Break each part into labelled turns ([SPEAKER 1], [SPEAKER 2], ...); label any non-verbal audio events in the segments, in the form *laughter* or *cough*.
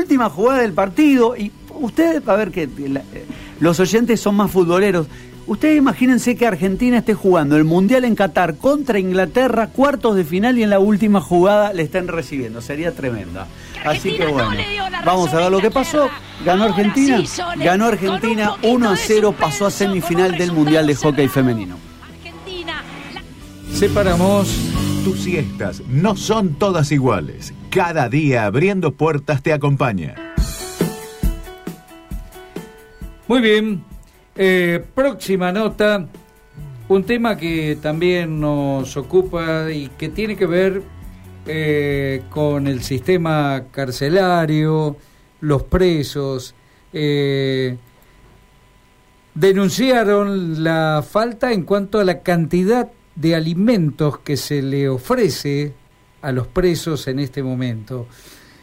[SPEAKER 1] última jugada del partido, y ustedes, a ver que eh, los oyentes son más futboleros. Ustedes imagínense que Argentina esté jugando el Mundial en Qatar contra Inglaterra, cuartos de final y en la última jugada le estén recibiendo. Sería tremenda. Así que bueno, vamos a ver lo que pasó. Ganó Argentina, ganó Argentina 1 a 0, pasó a semifinal del Mundial de Hockey Femenino.
[SPEAKER 2] Separamos tus siestas, no son todas iguales. Cada día abriendo puertas te acompaña.
[SPEAKER 3] Muy bien, eh, próxima nota, un tema que también nos ocupa y que tiene que ver eh, con el sistema carcelario, los presos. Eh, denunciaron la falta en cuanto a la cantidad de alimentos que se le ofrece a los presos en este momento.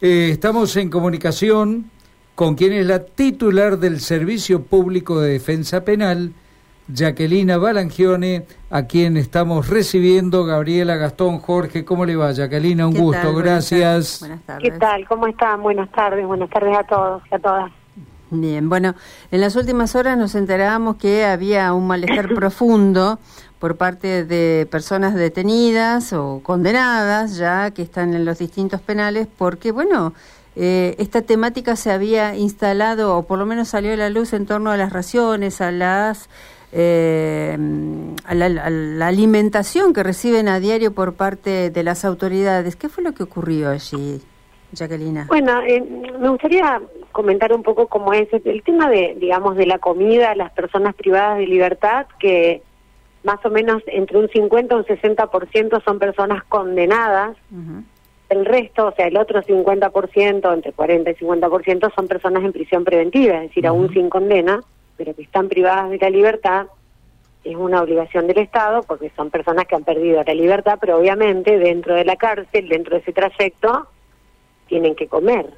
[SPEAKER 3] Eh, estamos en comunicación con quien es la titular del Servicio Público de Defensa Penal, Jacquelina Balangione, a quien estamos recibiendo. Gabriela Gastón, Jorge, ¿cómo le va? Jacquelina, un gusto, gracias.
[SPEAKER 4] Buenas tardes. ¿Qué tal? ¿Cómo están? Buenas tardes, buenas tardes a todos y a todas.
[SPEAKER 5] Bien, bueno, en las últimas horas nos enterábamos que había un malestar *laughs* profundo por parte de personas detenidas o condenadas ya que están en los distintos penales porque, bueno, eh, esta temática se había instalado o por lo menos salió a la luz en torno a las raciones, a las eh, a, la, alimentación que reciben a diario por parte de las autoridades. ¿Qué fue lo que ocurrió allí, Jacqueline?
[SPEAKER 4] Bueno, eh, me gustaría comentar un poco cómo es el tema de, digamos, de la comida, las personas privadas de libertad, que más o menos entre un 50 y un 60% son personas condenadas. El resto, o sea, el otro 50%, entre 40 y 50%, son personas en prisión preventiva, es decir, aún sin condena pero que están privadas de la libertad, es una obligación del Estado porque son personas que han perdido la libertad, pero obviamente dentro de la cárcel, dentro de ese trayecto, tienen que comer.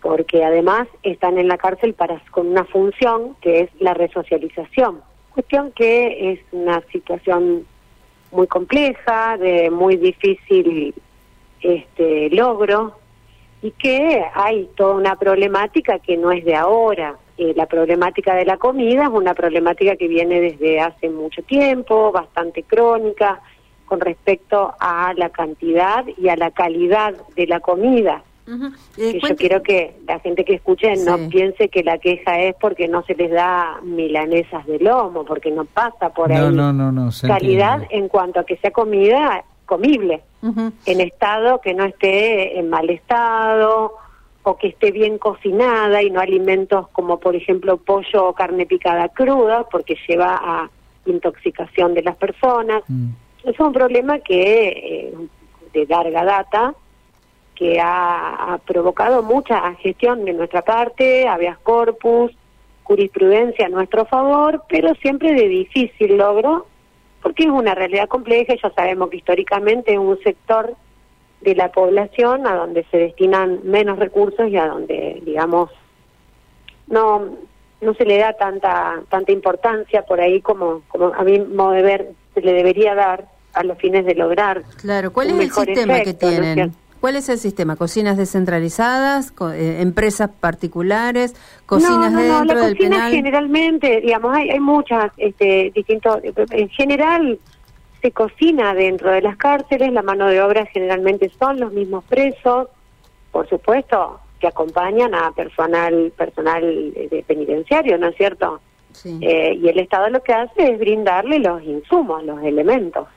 [SPEAKER 4] Porque además están en la cárcel para con una función que es la resocialización. Cuestión que es una situación muy compleja, de muy difícil este logro y que hay toda una problemática que no es de ahora eh, la problemática de la comida es una problemática que viene desde hace mucho tiempo, bastante crónica, con respecto a la cantidad y a la calidad de la comida. Eh, yo quiero que la gente que escuche no piense que la queja es porque no se les da milanesas de lomo, porque no pasa por ahí.
[SPEAKER 3] No, no, no,
[SPEAKER 4] calidad en cuanto a que sea comida comible, en estado que no esté en mal estado o que esté bien cocinada y no alimentos como por ejemplo pollo o carne picada cruda porque lleva a intoxicación de las personas. Mm. Es un problema que eh, de larga data que ha, provocado mucha gestión de nuestra parte, habeas corpus, jurisprudencia a nuestro favor, pero siempre de difícil logro porque es una realidad compleja y ya sabemos que históricamente es un sector de la población a donde se destinan menos recursos y a donde, digamos, no no se le da tanta tanta importancia por ahí como, como a mi modo de ver se le debería dar a los fines de lograr.
[SPEAKER 5] Claro, ¿cuál es el sistema que tienen? ¿Cuál es el sistema? ¿Cocinas descentralizadas? Eh, ¿Empresas particulares? ¿Cocinas
[SPEAKER 4] no, no,
[SPEAKER 5] dentro
[SPEAKER 4] no, la
[SPEAKER 5] del
[SPEAKER 4] cocina generalmente, digamos, hay, hay muchas, este, distintos, en general se cocina dentro de las cárceles, la mano de obra generalmente son los mismos presos, por supuesto que acompañan a personal personal de penitenciario, ¿no es cierto? Eh, y el Estado lo que hace es brindarle los insumos, los elementos.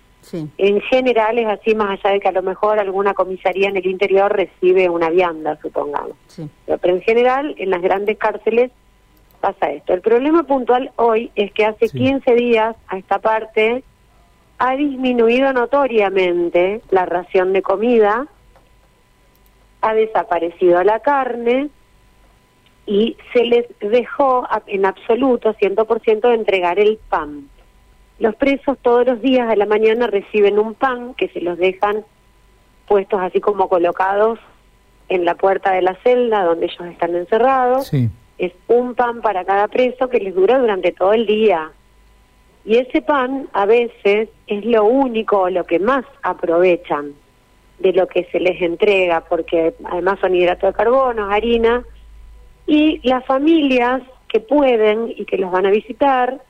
[SPEAKER 4] En general es así, más allá de que a lo mejor alguna comisaría en el interior recibe una vianda, supongamos. Pero, en general, en las grandes cárceles pasa esto. El problema puntual hoy es que hace 15 días a esta parte ha disminuido notoriamente la ración de comida, ha desaparecido la carne y se les dejó en absoluto, 100%, de entregar el pan. Los presos todos los días a la mañana reciben un pan que se los dejan puestos así como colocados en la puerta de la celda donde ellos están encerrados. Es un pan para cada preso que les dura durante todo el día. Y ese pan a veces es lo único o lo que más aprovechan. de lo que se les entrega, porque además son hidratos de carbono, harina, y las familias que pueden y que los van a visitar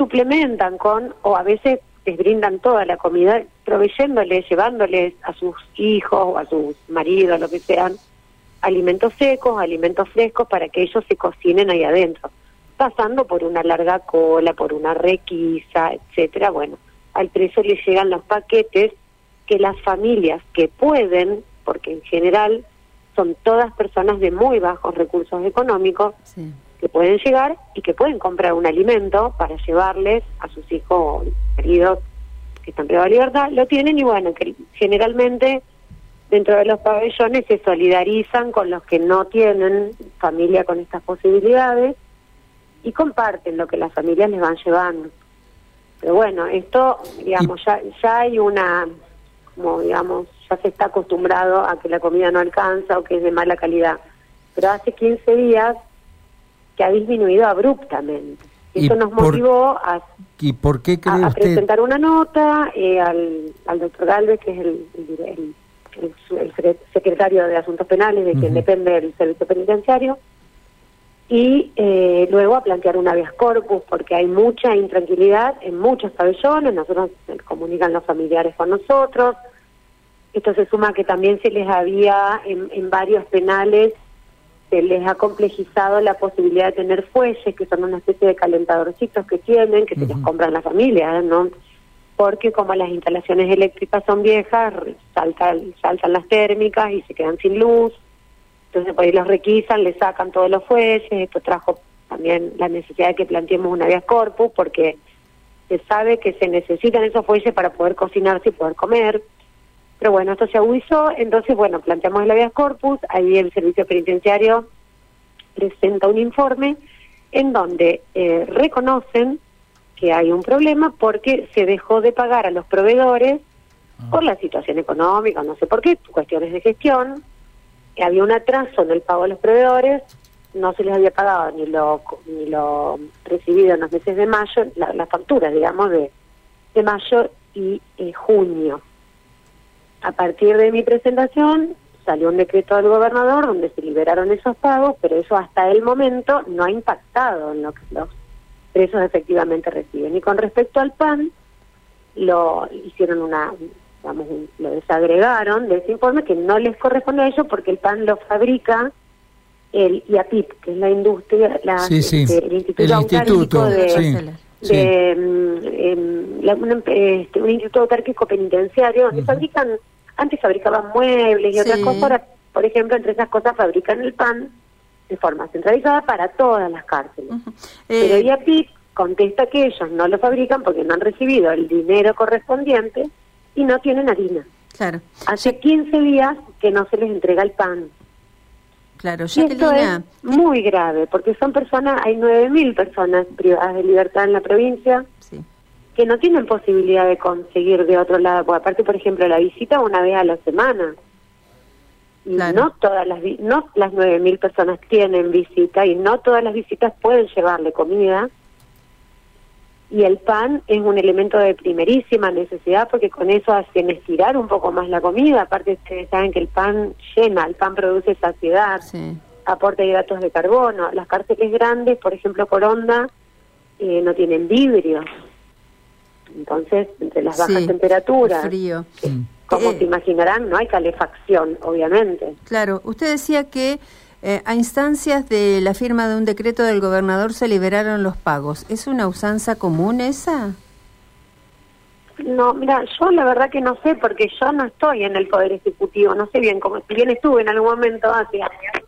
[SPEAKER 4] suplementan con, o a veces les brindan toda la comida, proveyéndoles, llevándoles a sus hijos o a sus maridos, lo que sean, alimentos secos, alimentos frescos para que ellos se cocinen ahí adentro, pasando por una larga cola, por una requisa, etcétera. Bueno, al precio les llegan los paquetes que las familias que pueden, porque en general son todas personas de muy bajos recursos económicos, pueden llegar y que pueden comprar un alimento para llevarles a sus hijos o maridos que están privados de libertad, lo tienen y bueno, que generalmente dentro de los pabellones se solidarizan con los que no tienen familia con estas posibilidades y comparten lo que las familias les van llevando. Pero bueno, esto, digamos, ya, ya hay una como digamos, ya se está acostumbrado a que la comida no alcanza o que es de mala calidad. Pero hace 15 días que ha disminuido abruptamente. Eso nos motivó a,
[SPEAKER 3] ¿y por qué
[SPEAKER 4] a, presentar una nota eh, al, al doctor Galvez, que es el, el, el, secretario de Asuntos Penales, de quien depende el servicio penitenciario, y eh, luego a plantear un habeas corpus, porque hay mucha intranquilidad en muchos pabellones, nosotros comunican los familiares con nosotros, esto se suma que también se les había en, varios penales, se les ha complejizado la posibilidad de tener fuelles, que son una especie de calentadorcitos que tienen, que se les compran las familias, ¿no? Porque como las instalaciones eléctricas son viejas, saltan, saltan las térmicas y se quedan sin luz, entonces por ahí los requisan, le sacan todos los fuelles, esto trajo también la necesidad de que planteemos una vía corpus, porque se sabe que se necesitan esos fuelles para poder cocinarse y poder comer. Pero bueno, esto se agudizó, entonces bueno, planteamos el habeas corpus, ahí el servicio penitenciario presenta un informe en donde eh, reconocen que hay un problema porque se dejó de pagar a los proveedores por la situación económica, no sé por qué, cuestiones de gestión, había un atraso en el pago de los proveedores, no se les había pagado ni lo ni lo recibido en los meses de mayo, las la facturas, digamos, de, de mayo y eh, junio. A partir de mi presentación salió un decreto del gobernador donde se liberaron esos pagos, pero eso hasta el momento no ha impactado en lo que los presos efectivamente reciben. Y con respecto al PAN, lo hicieron una vamos, lo desagregaron de ese informe que no les corresponde a ellos porque el pan lo fabrica el IAPIP, que es la industria, la, este, el Instituto, de, de mm, em, este, un instituto autárquico penitenciario donde fabrican, antes fabricaban muebles y otras cosas, ahora, por ejemplo, entre esas cosas fabrican el pan de forma centralizada para todas las cárceles. Pero eh, IAPIP contesta que ellos no lo fabrican porque no han recibido el dinero correspondiente y no tienen harina.
[SPEAKER 5] Claro.
[SPEAKER 4] Hace 15 días que no se les entrega el pan.
[SPEAKER 5] Claro,
[SPEAKER 4] y esto es muy grave, porque son personas, hay 9.000 personas privadas de libertad en la provincia que no tienen posibilidad de conseguir de otro lado, porque aparte, por ejemplo, la visita una vez a la semana. Y no todas las no las 9.000 personas tienen visita y no todas las visitas pueden llevarle comida y el pan es un elemento de primerísima necesidad porque con eso hacen estirar un poco más la comida. Aparte, ustedes saben que el pan llena, el pan produce saciedad, aporta hidratos de carbono. Las cárceles grandes, por ejemplo, Coronda, eh, no tienen vidrio. Entonces, entre las bajas temperaturas,
[SPEAKER 5] frío.
[SPEAKER 4] como eh, se imaginarán, no hay calefacción, obviamente.
[SPEAKER 5] Claro, usted decía que eh, a instancias de la firma de un decreto del gobernador se liberaron los pagos. ¿Es una usanza común esa?
[SPEAKER 4] No, mira, yo la verdad que no sé porque yo no estoy en el Poder Ejecutivo, no sé bien cómo, si bien estuve en algún momento hace años,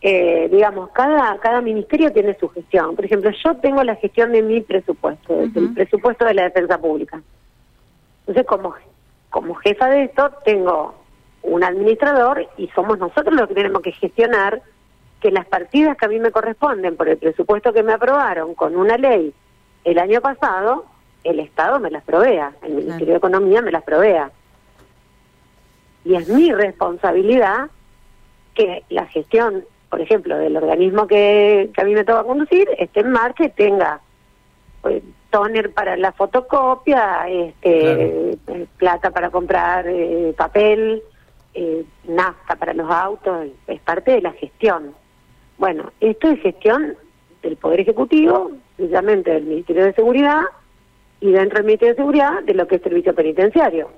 [SPEAKER 4] eh, digamos, cada, cada ministerio tiene su gestión. Por ejemplo, yo tengo la gestión de mi presupuesto, el presupuesto de la defensa pública. Entonces, como, como jefa de esto, tengo un administrador y somos nosotros los que tenemos que gestionar que las partidas que a mí me corresponden por el presupuesto que me aprobaron con una ley el año pasado, el Estado me las provea, el Ministerio de Economía me las provea. Y es mi responsabilidad que la gestión, por ejemplo, del organismo que, que a mí me toca conducir, esté en marcha y tenga pues, toner para la fotocopia, este, eh, plata para comprar eh, papel, eh, nafta para los autos, es parte de la gestión. Bueno, esto es gestión del Poder Ejecutivo, precisamente del Ministerio de Seguridad, y dentro del Ministerio de Seguridad de lo que es servicio penitenciario.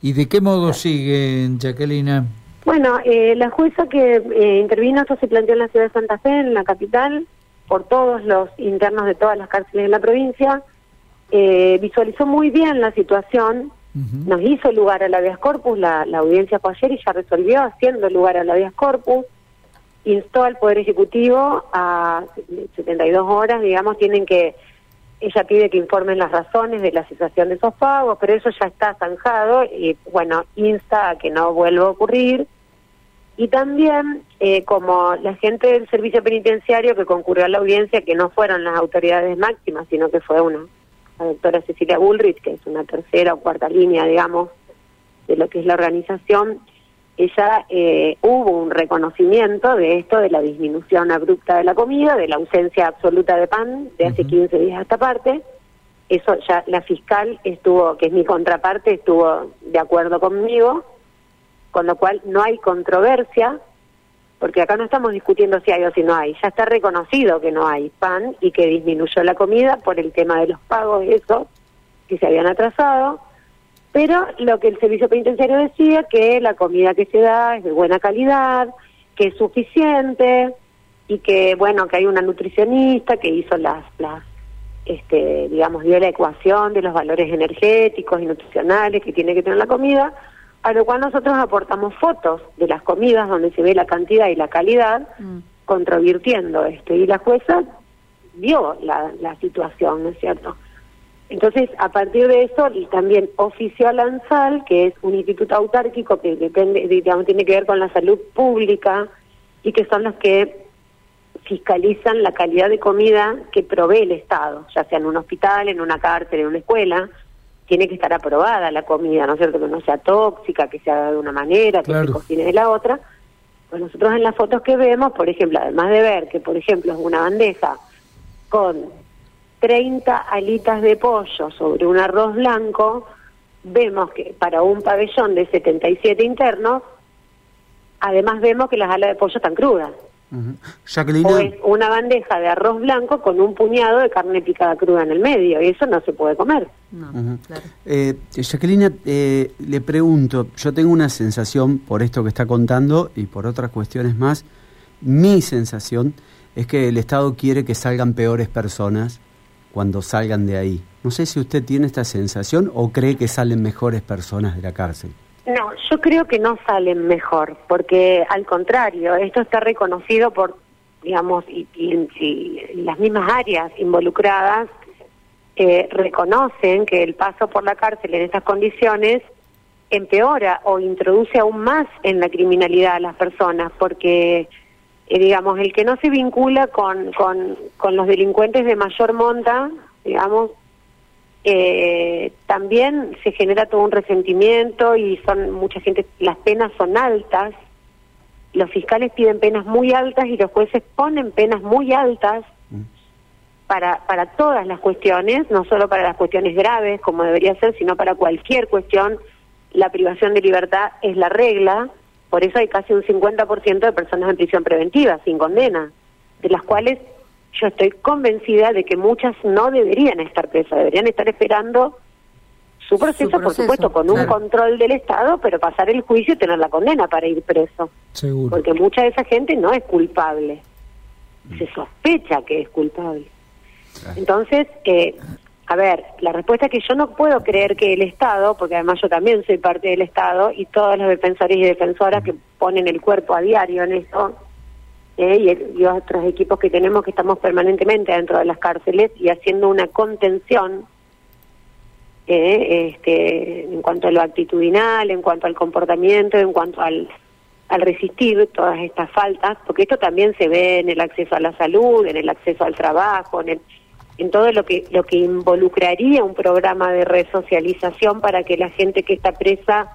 [SPEAKER 3] ¿Y de qué modo siguen, Jacqueline?
[SPEAKER 4] Bueno, eh, la jueza que eh, intervino, esto se planteó en la ciudad de Santa Fe, en la capital, por todos los internos de todas las cárceles de la provincia, eh, visualizó muy bien la situación, nos hizo lugar a la habeas corpus, la, audiencia fue ayer y ya resolvió haciendo lugar a la habeas corpus, instó al Poder Ejecutivo a 72 horas, digamos, tienen que, ella pide que informen las razones de la cesación de esos pagos, pero eso ya está zanjado y, bueno, insta a que no vuelva a ocurrir. Y también, eh, como la gente del servicio penitenciario que concurrió a la audiencia, que no fueron las autoridades máximas, sino que fue una, la doctora Cecilia Bullrich, que es una tercera o cuarta línea, digamos, de lo que es la organización, ella eh, hubo un reconocimiento de esto, de la disminución abrupta de la comida, de la ausencia absoluta de pan de hace 15 días a esta parte. Eso ya la fiscal estuvo, que es mi contraparte, estuvo de acuerdo conmigo, con lo cual no hay controversia, porque acá no estamos discutiendo si hay o si no hay, ya está reconocido que no hay pan y que disminuyó la comida por el tema de los pagos, eso, que se habían atrasado. Pero lo que el servicio penitenciario decía que la comida que se da es de buena calidad, que es suficiente y que bueno que hay una nutricionista que hizo las las este digamos dio la ecuación de los valores energéticos y nutricionales que tiene que tener la comida a lo cual nosotros aportamos fotos de las comidas donde se ve la cantidad y la calidad mm. controvirtiendo esto y la jueza vio la, la situación no es cierto entonces, a partir de eso, también ofició al ANSAL, que es un instituto autárquico que depende, digamos, tiene que ver con la salud pública y que son los que fiscalizan la calidad de comida que provee el Estado, ya sea en un hospital, en una cárcel, en una escuela. Tiene que estar aprobada la comida, ¿no es cierto? Que no sea tóxica, que sea de una manera, que se cocine de la otra. Pues nosotros en las fotos que vemos, por ejemplo, además de ver que, por ejemplo, es una bandeja con 30 alitas de pollo sobre un arroz blanco, vemos que para un pabellón de 77 internos, además vemos que las alas de pollo están crudas. O es una bandeja de arroz blanco con un puñado de carne picada cruda en el medio, y eso no se puede comer.
[SPEAKER 1] Eh, Jacqueline, eh, le pregunto, yo tengo una sensación por esto que está contando y por otras cuestiones más, mi sensación es que el Estado quiere que salgan peores personas cuando salgan de ahí. No sé si usted tiene esta sensación o cree que salen mejores personas de la cárcel.
[SPEAKER 4] No, yo creo que no salen mejor, porque al contrario, esto está reconocido por, digamos, y, las mismas áreas involucradas eh, reconocen que el paso por la cárcel en estas condiciones empeora o introduce aún más en la criminalidad a las personas, porque eh, digamos, el que no se vincula con, con, con los delincuentes de mayor monta, digamos, eh, también se genera todo un resentimiento y son mucha gente, las penas son altas, los fiscales piden penas muy altas y los jueces ponen penas muy altas para, para todas las cuestiones, no solo para las cuestiones graves como debería ser, sino para cualquier cuestión, la privación de libertad es la regla. Por eso hay casi un 50% de personas en prisión preventiva, sin condena, de las cuales yo estoy convencida de que muchas no deberían estar presas, deberían estar esperando su proceso, por supuesto, con un control del Estado, pero pasar el juicio y tener la condena para ir preso.
[SPEAKER 3] Seguro.
[SPEAKER 4] Porque mucha de esa gente no es culpable. Se sospecha que es culpable. Entonces, eh, a ver, la respuesta es que yo no puedo creer que el Estado, porque además yo también soy parte del Estado, y todos los defensores y defensoras que ponen el cuerpo a diario en esto, eh, y, otros equipos que tenemos que estamos permanentemente dentro de las cárceles y haciendo una contención eh, este, en cuanto a lo actitudinal, en cuanto al comportamiento, en cuanto al, al resistir todas estas faltas, porque esto también se ve en el acceso a la salud, en el acceso al trabajo, en el en todo lo que lo que involucraría un programa de resocialización para que la gente que está presa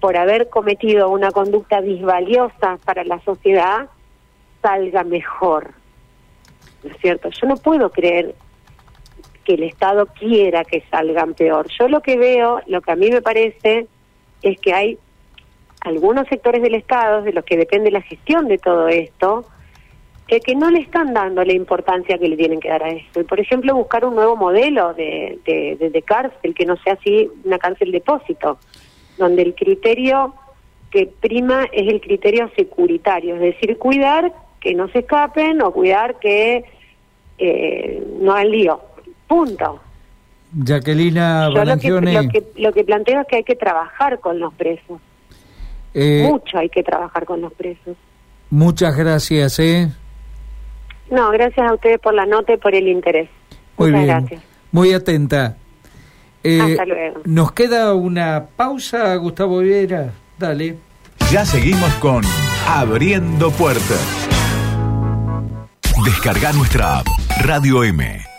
[SPEAKER 4] por haber cometido una conducta disvaliosa para la sociedad salga mejor. ¿No es cierto? Yo no puedo creer que el Estado quiera que salgan peor. Yo lo que veo, lo que a mí me parece, es que hay algunos sectores del Estado, de los que depende la gestión de todo esto, que, que no le están dando la importancia que le tienen que dar a esto. Por ejemplo, buscar un nuevo modelo de, de, de cárcel, que no sea así una cárcel depósito, donde el criterio que prima es el criterio securitario, es decir, cuidar que no se escapen o cuidar que eh, no hay lío. Punto.
[SPEAKER 3] Jacquelina
[SPEAKER 4] Yo lo que, lo, que, lo que planteo es que hay que trabajar con los presos.
[SPEAKER 3] eh,
[SPEAKER 4] Mucho hay que trabajar con los presos.
[SPEAKER 3] muchas gracias, ¿eh?
[SPEAKER 4] No, gracias a ustedes por la nota y por el interés.
[SPEAKER 3] Muy
[SPEAKER 4] Muchas
[SPEAKER 3] bien.
[SPEAKER 4] gracias.
[SPEAKER 3] Muy atenta. Eh,
[SPEAKER 4] Hasta luego.
[SPEAKER 3] Nos queda una pausa, Gustavo Viera. Dale.
[SPEAKER 2] Ya seguimos con Abriendo Puertas. Descarga nuestra app Radio M.